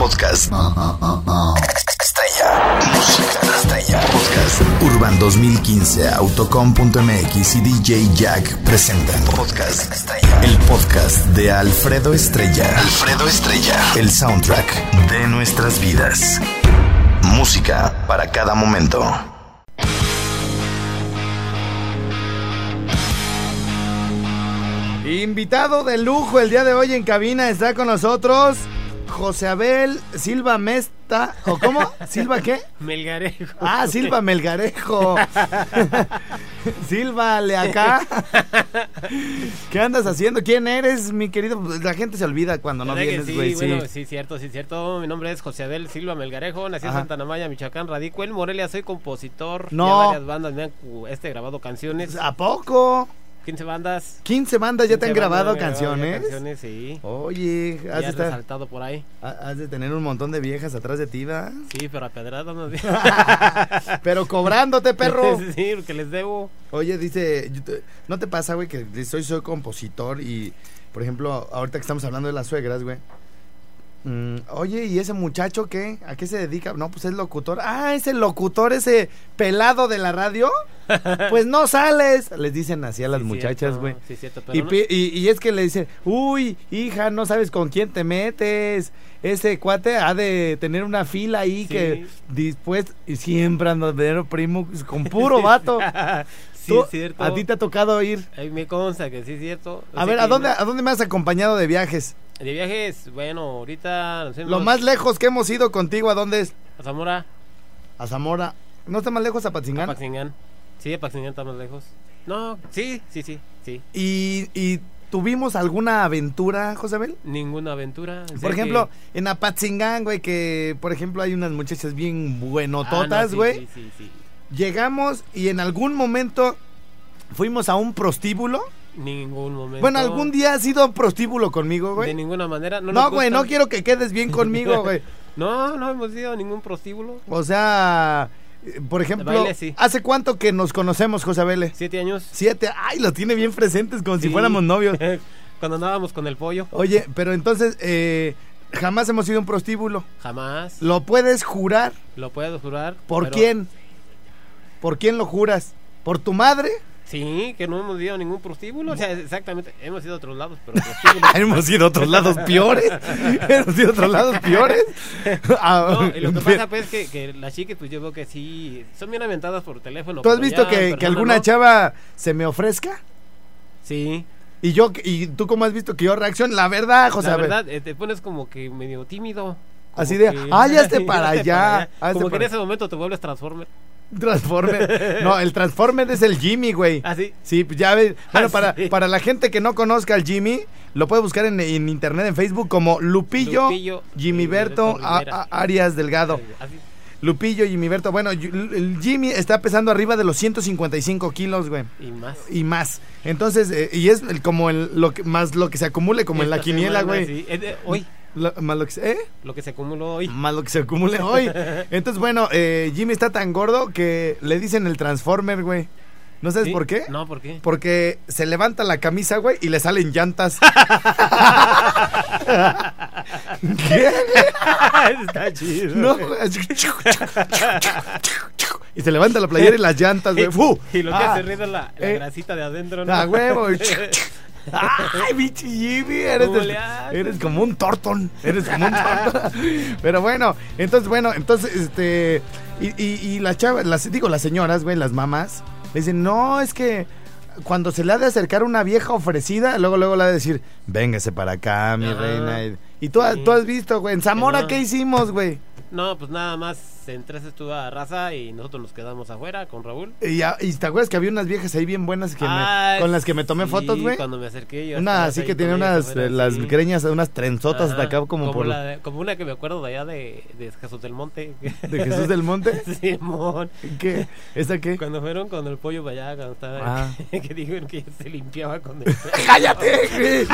Podcast. Estrella. Música estrella. Podcast. Urban 2015, Autocom.mx y DJ Jack presentan Podcast Estrella. El podcast de Alfredo Estrella. Alfredo Estrella. El soundtrack de nuestras vidas. Música para cada momento. Invitado de lujo el día de hoy en cabina está con nosotros José Abel Silva Mesta. ¿O cómo? ¿Silva qué? Melgarejo. Ah, Silva Melgarejo. Silva Leacá. ¿Qué andas haciendo? ¿Quién eres, mi querido? La gente se olvida cuando no ¿Verdad que vienes, sí, güey. bueno, sí. sí, cierto, sí, cierto. Mi nombre es José Abel Silva Melgarejo, nací Ajá. en Santa Namaya, Michoacán, radico en Morelia, soy compositor. No. Ya varias bandas me han este, grabado canciones. ¿A poco? 15 bandas. 15 bandas ya te han 15 bandas grabado han canciones. canciones, sí. Oye, has Ya de, estar- resaltado por ahí. has de tener un montón de viejas atrás de ti, ¿verdad? Sí, pero a pedradas no Pero cobrándote, perro. sí, porque les debo. Oye, dice, ¿no te pasa, güey, que soy, soy compositor y, por ejemplo, ahorita que estamos hablando de las suegras, güey? Mm, oye, ¿y ese muchacho qué? ¿A qué se dedica? No, pues es locutor. Ah, ese locutor, ese pelado de la radio. Pues no sales. Les dicen así a las Sí, muchachas, güey. Sí, Y, no- y- y es que le dicen, uy, hija, no sabes con quién te metes. Ese cuate ha de tener una fila ahí Sí. que después y siempre anda ver primo con puro vato. sí, es cierto. A ti te ha tocado ir. Ahí me consta que sí es cierto. A Así ver, ¿a dónde, no- ¿a dónde me has acompañado de viajes? De viajes, bueno, ahorita nos Lo fuimos más lejos que hemos ido contigo, ¿a dónde es? a Zamora, A Zamora. ¿No está más lejos a a Patzingán? Sí, a Paxingán está más lejos. No, sí, sí, sí, sí. ¿Y, y tuvimos alguna aventura, Josabel? Ninguna aventura. Por ejemplo, que- en Apatzingán, güey, que por ejemplo hay unas muchachas bien Ah, no, buenototas, sí, güey. Sí, sí, sí. Llegamos y en algún momento fuimos a un prostíbulo. Ningún momento. Bueno, algún día has ido a un prostíbulo conmigo, De güey. ninguna manera. No, güey, no quiero que quedes bien conmigo, güey. No, no hemos ido a ningún prostíbulo. O sea, eh, por ejemplo, baile, sí. ¿hace cuánto que nos conocemos, José Abele? Siete años. Siete. Ay, lo tiene bien presentes como si fuéramos novios. Cuando andábamos con el pollo. Oye, pero entonces, eh, jamás hemos ido a un prostíbulo. Jamás. ¿Lo puedes jurar? Lo puedo jurar. ¿Por pero- quién? ¿Por quién lo juras? ¿Por tu madre? Sí, que no hemos ido a ningún prostíbulo. O sea, exactamente. Hemos ido a otros lados, pero. Hemos ido a otros lados peores. Hemos ido a otros lados peores. Ah, No, y lo que pasa pues que, que las chicas pues yo veo que sí son bien aventadas por teléfono. ¿Tú has visto ya, que, alguna no. chava se me ofrezca? Sí, Y yo, y tú cómo has visto que yo reacciono? La verdad, José la verdad eh, te pones como que medio tímido. Así de, que- "Ay, hazte para allá, hazte Como que para- en ese momento te vuelves Transformer. Transformer. No, el Transformer es el Jimmy, güey. ¿Ah, sí? Sí, ya ves. Bueno, Ah, para, sí. para la gente que no conozca al Jimmy, lo puede buscar en, en internet, en Facebook, como Lupillo, Lupillo Jimmy Berto A-. A- Arias Delgado. Así. Lupillo, Jimmy Berto. Bueno, el Jimmy está pesando arriba de los 155 kilos, güey. Y más. Y más. Entonces, eh, y es el- como el, lo que, más lo que se acumule, como en la quiniela, semana, güey. sí. Hoy, Lo- más lo que se- ¿eh? lo que se acumuló hoy. Más lo que se acumule hoy. Entonces, bueno, eh, Jimmy está tan gordo que le dicen el Transformer, güey. ¿No sabes ¿Sí? por qué? No, ¿por qué? Porque se levanta la camisa, güey, y le salen llantas. ¿Qué? Está chido. No, y se levanta la playera y las llantas, güey. Y lo que Ah, hace ruido es la, la eh. grasita de adentro, ¿no? ¡A huevo! ¡Ay, bichi Jimmy! Eres, como un tortón. Eres como un tortón. Pero bueno, entonces, bueno, entonces, este. Y, y, y las chavas, las, digo, las señoras, güey, las mamás, le dicen, no, es que cuando se le ha de acercar una vieja ofrecida, luego, luego le ha de decir, véngase para acá, mi Ajá. reina. Y, y tú, has- Sí. tú has visto, güey, en Zamora. ¿qué hicimos, güey? No, pues nada más entre ese estuvo a raza y nosotros nos quedamos afuera con Raúl. Y, ya- y te acuerdas que había unas viejas ahí bien buenas que me- Ah, con las que me tomé sí, fotos, güey. cuando me acerqué yo. Una así que tenía ellas unas, afuera, eh, las sí. greñas, unas trenzotas de acá como, por la de- como una que me acuerdo de allá de, de Jesús del Monte. de Jesús del Monte. Simón. ¿Qué? ¿Esa qué? Cuando fueron con el pollo para allá, cuando estaba. Ah. que dijeron que se limpiaba con el. ¡Cállate!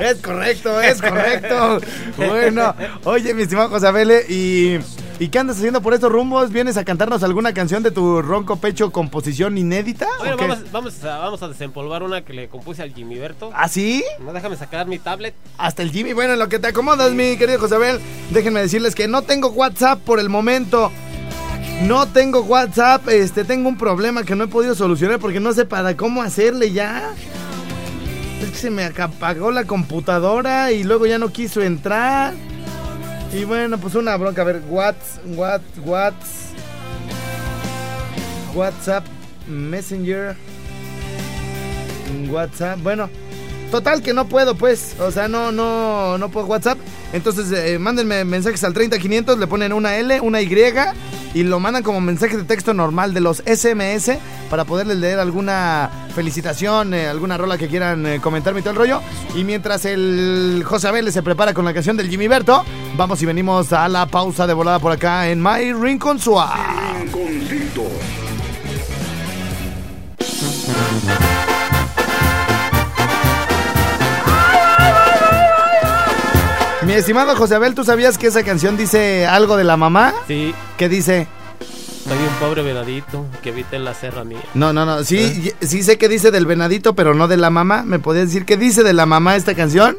es correcto, es correcto. Bueno, oye, mi estimado José Abele, y ¿Y qué andas haciendo por estos rumbos? ¿Vienes a cantarnos alguna canción de tu ronco pecho composición inédita? Bueno, vamos, vamos, a, vamos a desempolvar una que le compuse al Jimmy Berto. ¿Ah, sí? No, déjame sacar mi tablet. Hasta el Jimmy. Bueno, en lo que te acomodas, mi querido Josabel, déjenme decirles que no tengo WhatsApp por el momento. No tengo WhatsApp, este, tengo un problema que no he podido solucionar porque no sé para cómo hacerle ya. Es que se me apagó la computadora y luego ya no quiso entrar. Y bueno, pues una bronca. A ver, what's, what, what's, WhatsApp, Messenger, WhatsApp. Bueno, total que no puedo, pues. O sea, no, no, no puedo WhatsApp. Entonces, eh, mándenme mensajes al 30500, le ponen una L, una Y y lo mandan como mensaje de texto normal de los SMS para poderles leer alguna felicitación, eh, alguna rola que quieran eh, comentarme y todo el rollo. Y mientras el José Abel se prepara con la canción del Jimmy Berto, vamos y venimos a la pausa de volada por acá en My Rincon Suave. Estimado José Abel, ¿tú sabías que esa canción dice algo de la mamá? Sí, ¿Qué dice? soy un pobre venadito que habita en la serranía. No, no, no. Sí, y- sí sé que dice del venadito, pero no de la mamá. ¿Me podías decir qué dice de la mamá esta canción?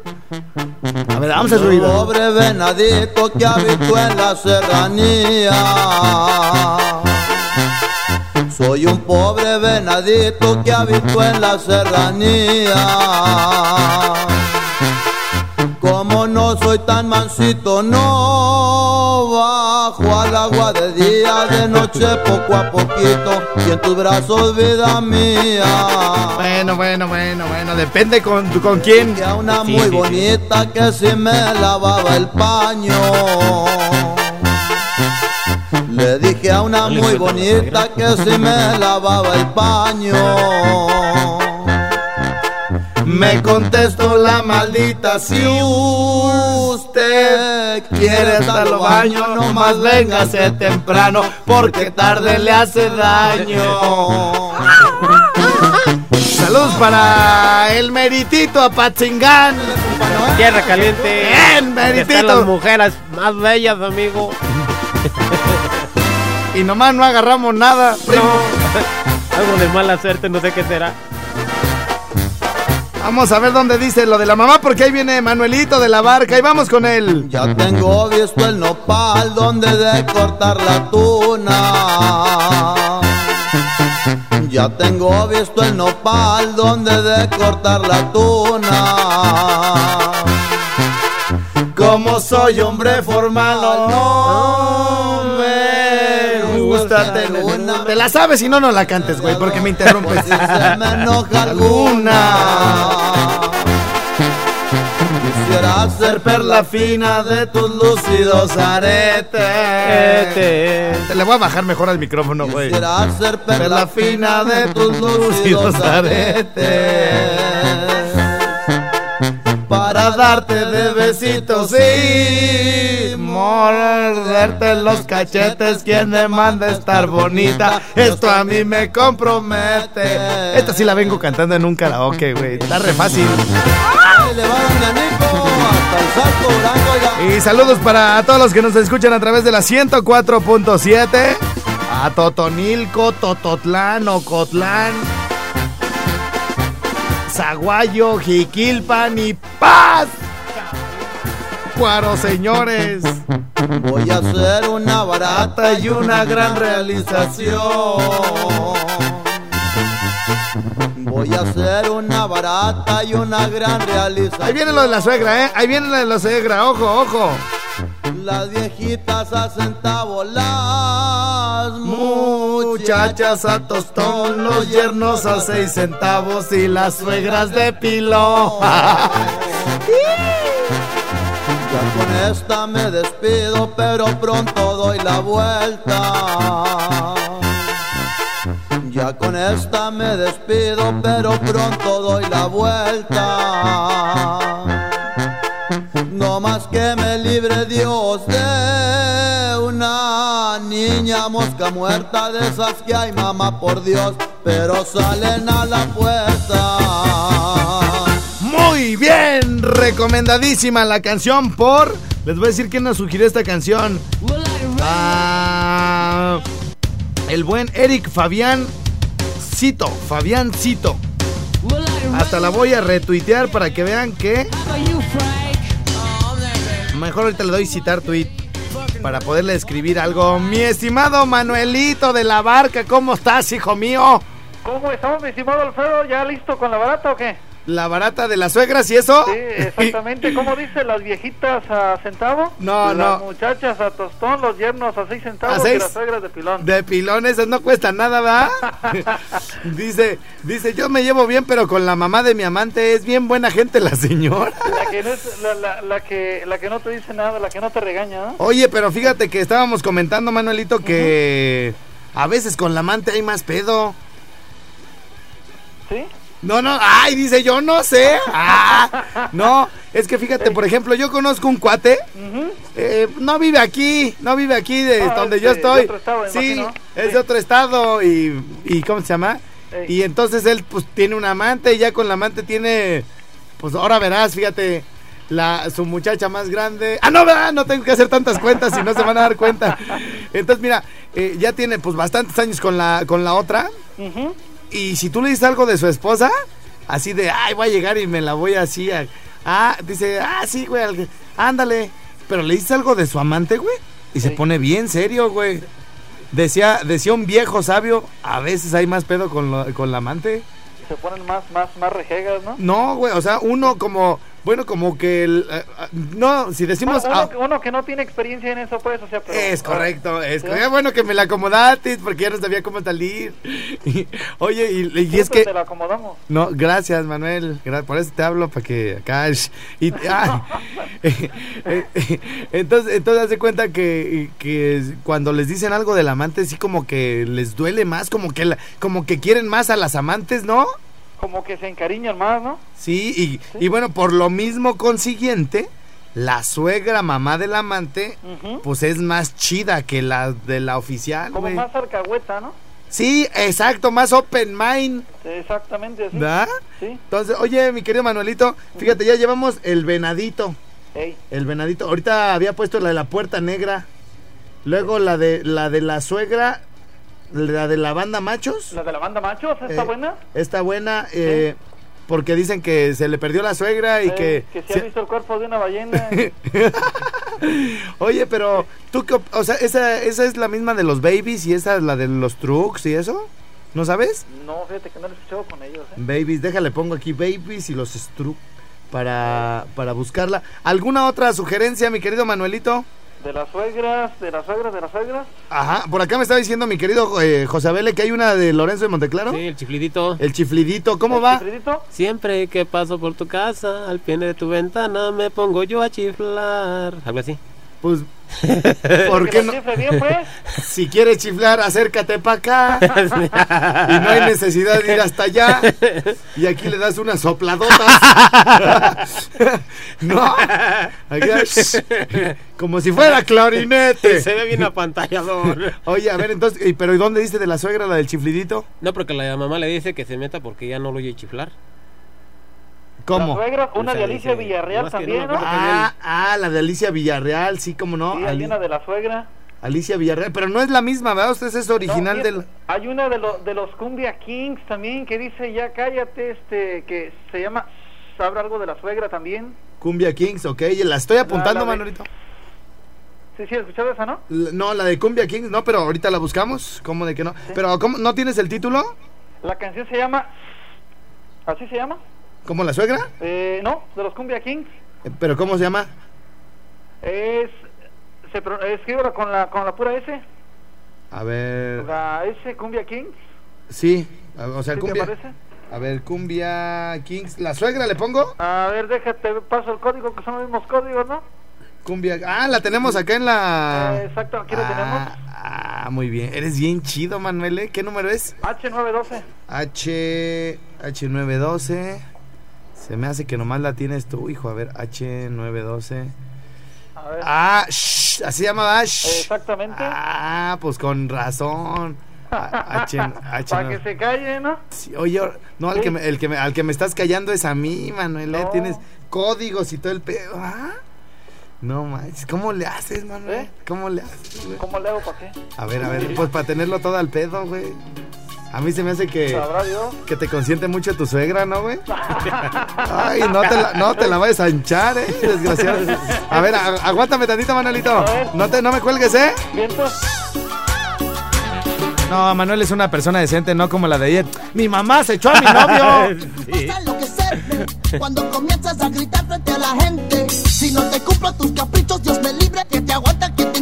A ver, vamos a subir. Pobre venadito que habitó en la serranía. Soy un pobre venadito que habitó en la serranía. No soy tan mansito, no bajo al agua de día, de noche poco a poquito, y en tus brazos vida mía. Bueno, bueno, bueno, bueno. Depende con, con quién. Que a una Sí, muy sí, sí. bonita que si me lavaba el paño. Le dije a una muy bonita que si me lavaba el paño. Me contestó la maldita si usted quiere estar al baño, no más véngase temprano, porque tarde le hace daño. Saludos para el meritito Apatzingán. Tierra caliente. Bien, meritito. Las mujeres más bellas, amigo. Y nomás no agarramos nada, primo. No. Algo de mala suerte, no sé qué será. Vamos a ver dónde dice lo de la mamá, porque ahí viene Manuelito de la barca y vamos con él. Ya tengo visto el nopal donde de cortar la tuna. Ya tengo visto el nopal donde de cortar la tuna. Como soy hombre formal, no gusta. Te la sabes y no, no la cantes, güey, porque me interrumpes. Si se me enoja alguna. Quisiera ser Perla fina de tus lúcidos aretes. Este. Te le voy a bajar mejor al micrófono, güey. Quisiera ser perla Perla fina de tus lúcidos aretes. Para darte de besitos y morderte los cachetes. Quien me manda estar bonita, esto a mí me compromete. Esta sí la vengo cantando en un karaoke, güey. Está re fácil. Y saludos para todos los que nos escuchan a través de la 104.7. A Totonilco, Tototlán, Ocotlán, Zaguayo, Jiquilpan y Paz. Cuaro, señores. Voy a hacer una barata y una gran realización. Voy a hacer una barata y una gran realización. Ahí viene lo de la suegra, ¿eh? Ahí viene lo de la suegra, ojo, ojo. Las viejitas a centavo, las Muchachas a tostón, los yernos a seis centavos y las suegras de pilón. Ya con esta me despido, pero pronto doy la vuelta. Ya con esta me despido, pero pronto doy la vuelta. Libre Dios de una niña mosca muerta de esas que hay mamá por Dios, pero salen a la puerta. Muy bien, recomendadísima la canción por... Les voy a decir quién nos sugirió esta canción. Ah, el buen Eric Fabián Cito, Fabián Cito. Hasta la voy a retuitear para que vean que mejor ahorita le doy citar tweet para poderle escribir algo. Mi estimado Manuelito de la Barca, ¿cómo estás, hijo mío? ¿Cómo estamos, mi estimado Alfredo? ¿Ya listo con la barata o qué? La barata de las suegras y eso. Sí, exactamente. ¿Cómo dice? ¿Las viejitas a centavo? No, Las no. muchachas a tostón, los yernos a seis centavos ¿A seis? y las suegras de pilón. De pilones, no cuesta nada, ¿verdad? dice, dice, yo me llevo bien, pero con la mamá de mi amante es bien buena gente la señora. La que, no es, la, la, la que, la que no te dice nada, la que no te regaña, ¿no? Oye, pero fíjate que estábamos comentando, Manuelito, que a veces con la amante hay más pedo. ¿Sí? No, no, ay, dice yo no sé. Ah, no, es que fíjate, por ejemplo, yo conozco un cuate, eh, no vive aquí, no vive aquí de Ah, donde es yo de- estoy. de otro estado, me sí, imagino. es Sí. de otro estado y, y ¿cómo se llama? Y entonces él pues tiene un amante y ya con la amante tiene, pues ahora verás, fíjate, la, su muchacha más grande. Ah, no, ¿verdad? no tengo que hacer tantas cuentas si no se van a dar cuenta. Entonces mira, eh, ya tiene pues bastantes años con la, con la otra. Ujú. Y si tú le dices algo de su esposa, así de, ay, voy a llegar y me la voy así a... Ah, dice, ah, sí, güey, al- ándale. Pero le dices algo de su amante, güey, y se pone bien serio, güey. Decía, decía un viejo sabio, a veces hay más pedo con, lo- con la amante. Se ponen más, más, más rejegas, ¿no? No, güey, o sea, uno como, bueno, como que, el, eh, ah, no, si decimos... uno, ah, que- uno que no tiene experiencia en eso, pues, o sea, pero... es correcto, es ¿Sí? correcto. bueno que me la acomodaste porque ya no sabía cómo salir. Oye, y, y es Nosotros que... Te la acomodamos. No, gracias Manuel, por eso te hablo para que acá y ah, eh, eh, entonces entonces hace cuenta que, que cuando les dicen algo del amante sí como que les duele más, como que la- como que quieren más a las amantes, ¿no? Como que se encariñan más, ¿no? Sí, y, y bueno, por lo mismo consiguiente, la suegra mamá del amante pues es más chida que la de la oficial, Como más alcahueta, ¿no? Sí, exacto, más open mind, Sí, Exactamente así. ¿verdad? Sí. Entonces, oye, mi querido Manuelito, fíjate, ya llevamos el venadito. Ey. El venadito. Ahorita había puesto la de la puerta negra. Luego la de la de la suegra. La de la banda machos. La de la banda machos, ¿está Eh, buena? Está buena. eh, porque dicen que se le perdió la suegra y Eh, que. que se- has visto el cuerpo de una ballena. Oye, pero tú qué O sea, esa, esa es la misma de los babies y esa es la de los trucks y eso. ¿No sabes? no, fíjate que no lo he escuchado con ellos, ¿eh? Babies, déjale, pongo aquí babies y los Struck para, para buscarla. ¿Alguna otra sugerencia, mi querido Manuelito? De las suegras, de las suegras, de las suegras. Ajá, por acá me estaba diciendo mi querido eh, José Abele que hay una de Lorenzo de Monteclaro. Sí, el chiflidito. El chiflidito, ¿cómo ¿El va? chiflidito? Siempre que paso por tu casa, al pie de tu ventana, me pongo yo a chiflar. Algo así. Pues, ¿por qué no? bien, pues. Si quieres chiflar, acércate para acá. y no hay necesidad de ir hasta allá. Y aquí le das unas sopladotas. no. Como si fuera clarinete. Se ve bien apantallador. Oye, a ver, entonces, ¿y ¿pero ¿y dónde dice de la suegra la del chiflidito? No, porque la mamá le dice que se meta porque ya no lo oye chiflar. ¿Cómo? Una de Alicia dice, Villarreal también, no. Ah, ah, la de Alicia Villarreal, sí, cómo no. Sí, hay Ali- una de la suegra. Alicia Villarreal, pero no es la misma, ¿verdad? Usted es original No, del... Hay una de, los de los Cumbia Kings también que dice, ya cállate, este, que se llama, ¿sabrá algo de la suegra también? Cumbia Kings, ok, la estoy apuntando, la de- Manolito. Sí, sí, ¿escuchado esa, no? L- No, la de Cumbia Kings, no, pero ahorita la buscamos. ¿Cómo de que no? Pero, ¿cómo? ¿no tienes el título? La canción se llama, ¿así se llama? ¿Como la suegra? Eh, no, de los Cumbia Kings. Eh, ¿Pero cómo se llama? Es, se escríbelo con la, con la pura S, A ver... la S Cumbia Kings, Sí, o sea, ¿sí te Cumbia... parece? A ver, Cumbia Kings... ¿La suegra le pongo? A ver, déjate, paso el código, que son los mismos códigos, ¿no? Cumbia... Ah, la tenemos acá en la... Eh, exacto, aquí lo ah, tenemos. Ah, muy bien. Eres bien chido, Manuel. ¿eh? ¿Qué número es? H912. H... H912... Se me hace que nomás la tienes tú, hijo. A ver, H912... A ver, Ah, shh, así llamaba. shh. exactamente. Ah, pues con razón. Ah, H, H, Para no. que se calle, ¿no? Sí, oye, no, al, Sí. que me, el que me- al que me estás callando es a mí, Manuel. ¿eh? No. Tienes códigos y todo el pedo. Ah. No manches, ¿cómo le haces, Manuel? ¿Eh? ¿Cómo le haces, güey? ¿Cómo le hago para qué? A ver, a ver, pues para tenerlo todo al pedo, güey. A mí se me hace que, ¿Sabrá Dios? que te consiente mucho tu suegra, ¿no, güey? Ay, no te la, no te la vayas a hinchar, eh, desgraciado. A ver, a- aguántame tantito, Manuelito. No, te, no me cuelgues, ¿eh? No, Manuel es una persona decente, no como la de ayer. Mi mamá se echó a mi novio. Sí. Cuando comienzas a gritar frente a la gente. Si no te cumplo tus caprichos, Dios me libre, que te aguanta, que te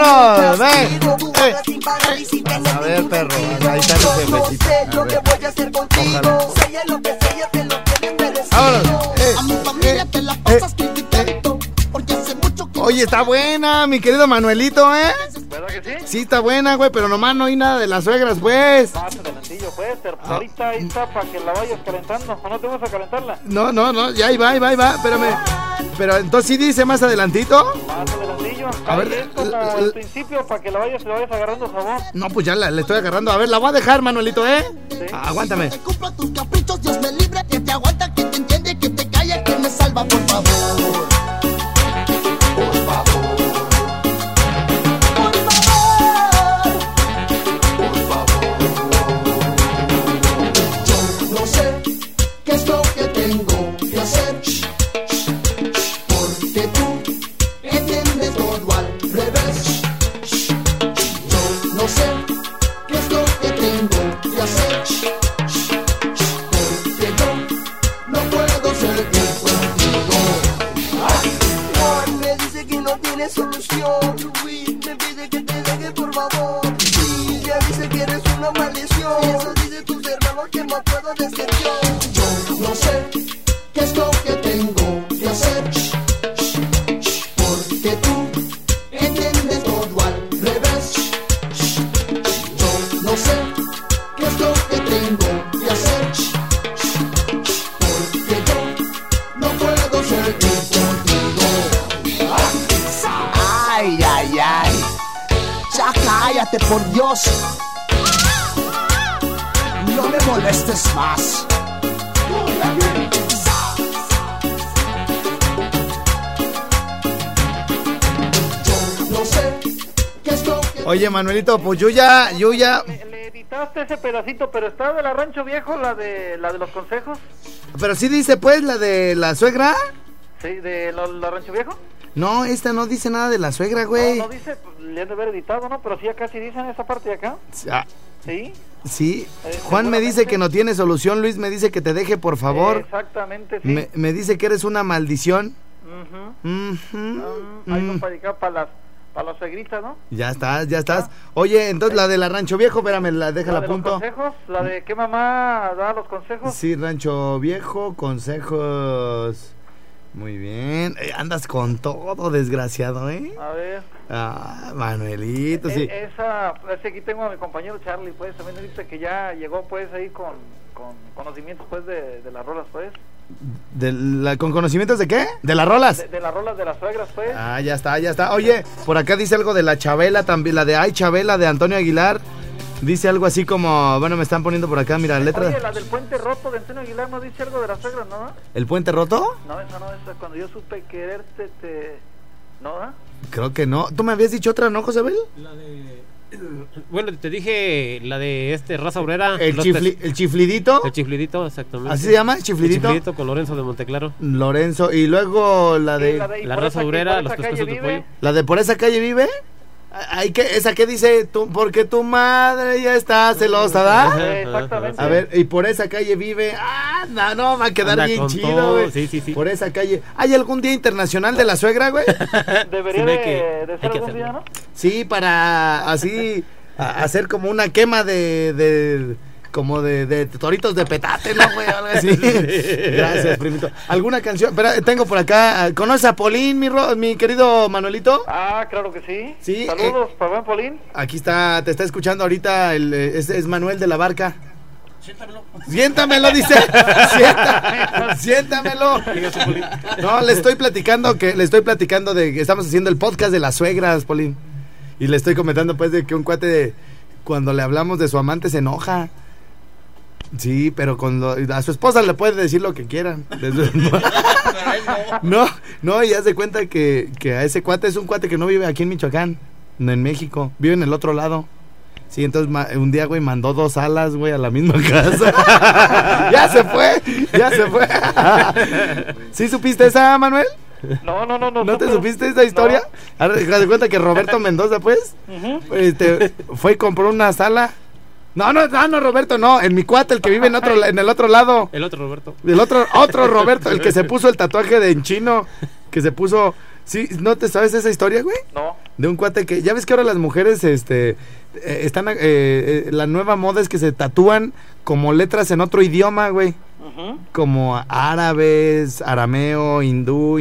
Vámonos, ven. Eh, A ver, perro, ahí está tu jefecito. A ver. Ojalá. Vámonos. Eh, A mi familia eh, te la pasas criticando. Porque hace mucho que Oye, está buena, mi querido Manuelito, ¿eh? ¿Verdad que sí? Sí, está buena, güey, pero nomás no hay nada de las suegras, pues. Más adelantillo, pues, pero Ah. ahorita ahí está para que la vayas calentando. ¿O no te vas a calentarla? No, no, no, ya ahí va, ahí va, ahí va, espérame. Pero entonces sí dice más adelantito. Más adelantillo. A ver, es como l- el l- principio para que la vayas, le vayas agarrando sabor. No, pues ya la, le estoy agarrando. A ver, la voy a dejar, Manuelito, ¿eh? Sí. Aguántame. te cumplo tus caprichos, Dios me libre, que te aguanta, que te entiende, que te calla, que me salva, por favor. Cállate, por Dios. No me molestes más. Yo no sé qué es lo que Oye, Manuelito, pues yo ya, yo ya. Le, le editaste ese pedacito, pero está de la Rancho Viejo, la de la de los consejos. Pero sí dice, pues, la de la suegra. Sí, de la, la Rancho Viejo. No, esta no dice nada de la suegra, güey. No, no dice, pues, le han de haber editado, ¿no? Pero sí acá sí dicen esa parte de acá. Ah, Sí. sí. Eh, Juan me dice que no tiene solución. Luis me dice que te deje, por favor. Exactamente, sí. Me, me dice que eres una maldición. Ah, mm. para las, para las suegritas, ¿no? Ya estás, ya estás. Oye, entonces la de la Rancho Viejo, espérame, la deja La la los punto. consejos, la de qué mamá da los consejos. Sí, Rancho Viejo, consejos. Muy bien. Eh, andas con todo, desgraciado, ¿eh? A ver. Ah, Manuelito, sí. E- esa, ese aquí tengo a mi compañero Charlie, pues, también dice que ya llegó, pues, ahí con, con conocimientos, pues, de, de las rolas, pues. De la- ¿Con conocimientos de qué? ¿De las rolas? De, de las rolas de las suegras, pues. Ah, ya está, ya está. Oye, por acá dice algo de la Chabela también, la de Ay Chabela de Antonio Aguilar. Dice algo así como, bueno, me están poniendo por acá, mira, letra. Oye, la del puente roto de Antonio Aguilar no dice algo de las suegras, ¿no? ¿El puente roto? No, esa no, esa cuando yo supe quererte, te... ¿No, ah? Creo que no. ¿Tú me habías dicho otra, no, José Bel? La de. Bueno, te dije la de este raza obrera. El, chifli- el chiflidito. El chiflidito, exactamente. ¿Así se llama? ¿El El chiflidito? chiflidito con Lorenzo de Monteclaro. Lorenzo. Y luego la Sí, de... la de- y La por raza obrera, los calle de pollo. ¿La de por esa calle vive? Hay que, esa que dice, tú, porque tu madre ya está celosa, ¿da? Exactamente. A ver, y por esa calle vive. Ah, no, no, va a quedar Anda bien chido, güey. sí, sí, sí. Por esa calle. ¿Hay algún día internacional de la suegra, güey? Debería de, que- de ser algún día. ¿no? Sí, para así a- hacer como una quema de, de como de, de toritos de petate, ¿no, güey? Algo así. Gracias, primito. ¿Alguna canción? Espera, tengo por acá. ah, ¿Conoces a Polín, mi, ro- mi querido Manuelito? Ah, claro que sí. Sí, Saludos para buen Polín. Aquí está, te está escuchando ahorita, el, eh, es, es Manuel de la Barca. Siéntamelo, dice. Siéntamelo. Siéntamelo. No, le estoy platicando que le estoy platicando de que estamos haciendo el podcast de las suegras, Polín. Y le estoy comentando pues de que un cuate cuando le hablamos de su amante se enoja. Sí, pero con lo- a su esposa le puede decir lo que quieran. No, no, y haz de cuenta que, que a ese cuate es un cuate que no vive aquí en Michoacán, no en México, vive en el otro lado. Sí, entonces ma- un día, güey, mandó dos alas, güey, a la misma casa. ya se fue, ya se fue. ¿Sí supiste esa, Manuel? No, no, no, no. ¿No te supiste esa historia? Ahora, haz de cuenta que Roberto Mendoza, pues, este, fue y compró una sala. No, no, no, no, Roberto, no, en mi cuate, el que vive en, otro, en el otro lado. El otro Roberto. El otro, otro Roberto, el que se puso el tatuaje de en chino, que se puso... ¿Sí? ¿No te sabes esa historia, güey? No. De un cuate que... Ya ves que ahora las mujeres, este... eh, están... eh, eh, la nueva moda es que se tatúan como letras en otro idioma, güey. Como árabes, arameo, hindú,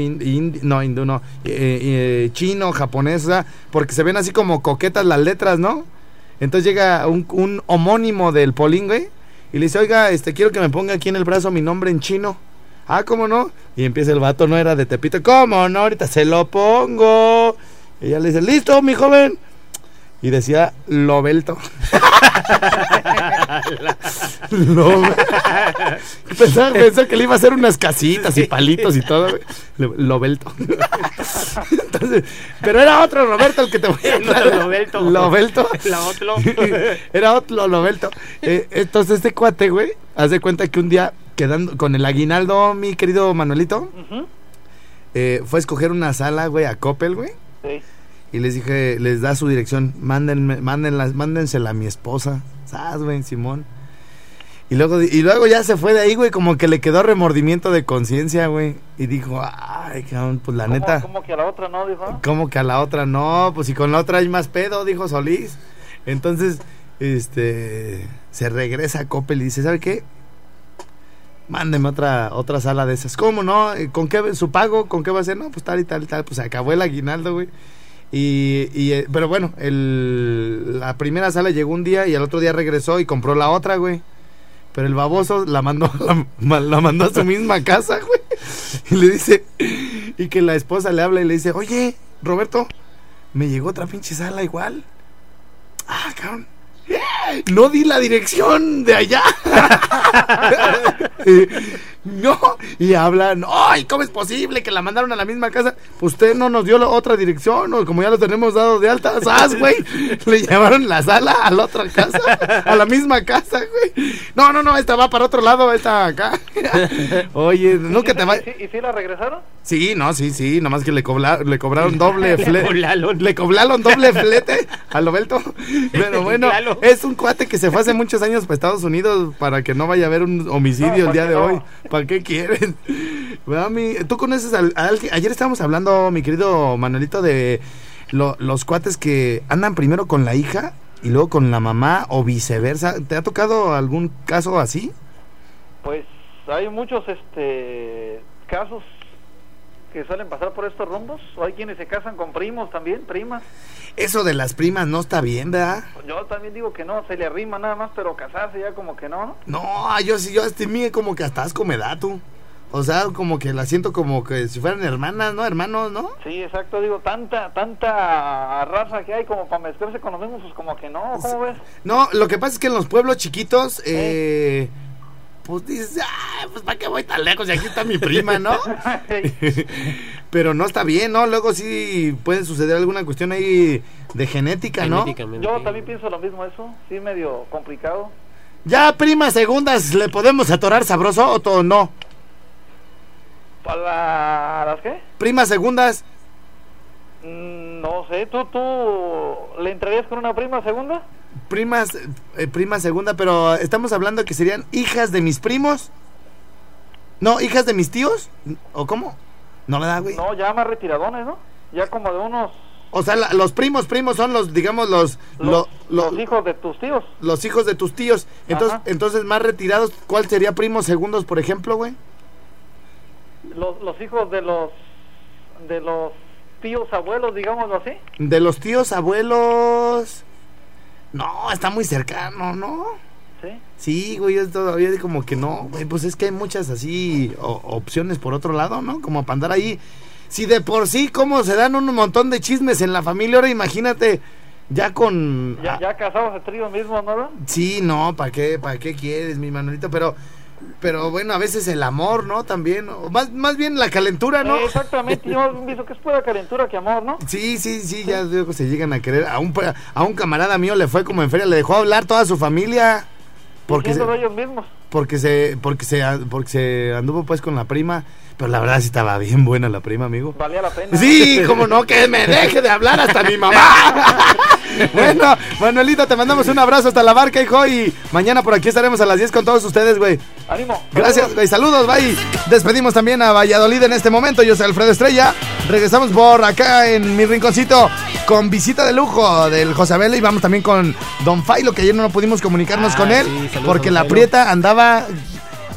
no, hindú no, eh, eh, chino, japonés, o sea, porque se ven así como coquetas las letras, ¿no? Entonces llega un, homónimo del Polín, güey, y le dice, oiga, este, quiero que me ponga aquí en el brazo mi nombre en chino. Ah, ¿cómo no? Y empieza el vato, no era de Tepito, ¿cómo no? Ahorita se lo pongo. Y ella le dice, listo, mi joven. Y decía, Lobelto. Lo- pensaba, pensaba que le iba a hacer unas casitas y palitos y todo. Lobelto. Entonces, pero era otro Roberto el que te voy a No, aclarar. Lobelto. Lobelto. La otro. Era otro Lobelto. Eh, entonces, este cuate, güey, haz de cuenta que un día, quedando con el aguinaldo, mi querido Manuelito, eh, fue a escoger una sala, güey, a Coppel, güey. Sí. Y les dije, les da su dirección, mándenme, mándenla, mándensela a mi esposa. ¿Sabes, güey, Simón? Y luego, y luego ya se fue de ahí, güey, como que le quedó remordimiento de conciencia, güey. Y dijo, ay, cabrón, pues la ¿Cómo- neta, ¿Cómo que a la otra no, dijo? ¿cómo que a la otra no? Pues si con la otra hay más pedo, dijo Solís. Entonces, este, se regresa a Coppel y dice, ¿sabe qué? Mándeme otra, otra sala de esas. ¿Cómo no? Eh, ¿Con qué su pago? ¿Con qué va a ser? No, pues tal y tal y tal. Pues se acabó el aguinaldo, güey. Y, y, eh, pero bueno, el, la primera sala llegó un día y al otro día regresó y compró la otra, güey. Pero el baboso la mandó, la, la mandó a su misma casa, güey. Y le dice, y que la esposa le habla y le dice, oye, Roberto, me llegó otra pinche sala igual. Ah, cabrón. No di la dirección de allá. no. Y hablan, ay, ¿cómo es posible que la mandaron a la misma casa? Usted no nos dio la otra dirección, o como ya lo tenemos dado de alta, ¿sabes, güey? Le llevaron la sala a la otra casa, a la misma casa, güey. No, no, no, esta va para otro lado, esta acá. Oye, nunca te va. ¿Y, sí- y sí la regresaron? Sí, no, sí, sí, nomás que le, cobla- le cobraron doble flete. Le cobraron doble flete a Lobelto. Pero bueno, Claro. es un cuate que se fue hace muchos años para Estados Unidos para que no vaya a haber un homicidio No, el día ¿para de hoy. ¿Para qué quieren? ¿Verdad, mi- ¿Tú conoces al- a alguien? Ayer estábamos hablando, mi querido Manuelito, de lo- los cuates que andan primero con la hija y luego con la mamá o viceversa. ¿Te ha tocado algún caso así? Pues hay muchos este casos que suelen pasar por estos rumbos. O hay quienes se casan con primos también, primas. Eso de las primas no está bien, ¿verdad? Yo también digo que no, se le arrima nada más, pero casarse ya como que no. ¿no? Yo sí, yo mí como que hasta asco me da tú. O sea, como que la siento como que si fueran hermanas, ¿no? Hermanos, ¿no? Sí, exacto, digo, tanta tanta raza que hay como para mezclarse con los mismos, pues como que no, ¿cómo ves? No, lo que pasa es que en los pueblos chiquitos, eh, pues dices, ah, pues ¿para qué voy tan lejos? Y aquí está mi prima, ¿no? Pero no está bien, ¿no? Luego sí puede suceder alguna cuestión ahí de genética, ¿no? Genéticamente. Yo también pienso lo mismo eso, sí, medio complicado. Ya, primas segundas, ¿le podemos atorar sabroso o todo no? ¿Para las qué? Primas segundas, Mm, No sé, ¿tú, tú le entrarías con una prima segunda? Primas, eh, prima segunda, pero estamos hablando que serían hijas de mis primos. No, hijas de mis tíos. ¿O cómo? No me da, güey. No, ya más retiradones, ¿no? Ya como de unos... O sea, la- los primos, primos son los, digamos, los, Los, lo- lo- los hijos de tus tíos. los hijos de tus tíos. Entonces, Ajá. entonces más retirados, ¿cuál sería primos segundos, por ejemplo, güey? Los, los hijos de los... De los tíos abuelos, digámoslo así. De los tíos abuelos. No, está muy cercano, ¿no? Sí. Sí, güey, yo todavía como que no, güey, pues es que hay muchas así o- opciones por otro lado, ¿no? Como para andar ahí. Si de por sí, como se dan un montón de chismes en la familia, ahora imagínate, ya con... Ya, ya casados entre ellos mismos, ¿no? Sí, no, ¿para qué, para qué quieres, mi Manuelito? Pero, pero bueno, a veces el amor, ¿no? También, o más, más bien la calentura, ¿no? Eh, exactamente, yo he visto que es pura calentura que amor, ¿no? Sí, sí, sí, ya que se llegan a querer. A un, a un camarada mío le fue como en feria, le dejó hablar toda su familia. Porque se, ellos mismos. porque se, porque se, porque se anduvo pues con la prima. Pero la verdad sí estaba bien buena la prima, amigo. Valía la pena. Sí, como no, que me deje de hablar hasta mi mamá. bueno, Manuelito, te mandamos un abrazo hasta la barca, hijo. Y mañana por aquí estaremos a las 10 con todos ustedes, güey. Ánimo. Gracias, güey. Saludos, bye. Despedimos también a Valladolid en este momento. Yo soy Alfredo Estrella. Regresamos por acá en mi rinconcito con visita de lujo del José Abel y vamos también con Don Failo, que ayer no pudimos comunicarnos Ah, con él sí, saludos, porque la prieta andaba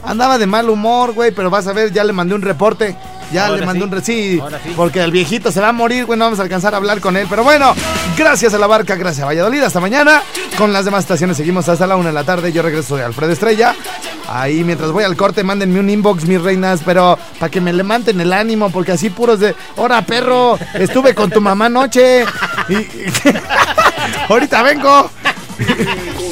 andaba de mal humor, güey, pero vas a ver, ya le mandé un reporte. Ya Ahora le mandé sí. un re sí, Ahora sí. porque el viejito se va a morir, güey, no vamos a alcanzar a hablar con él. Pero bueno, gracias a la barca, gracias a Valladolid. Hasta mañana. Con las demás estaciones seguimos hasta la una de la tarde. Yo regreso de Alfredo Estrella. Ahí mientras voy al corte, mándenme un inbox, mis reinas, pero para que me levanten el ánimo, porque así puros de, ¡Hora, perro! Estuve con tu mamá anoche. Y, ahorita vengo.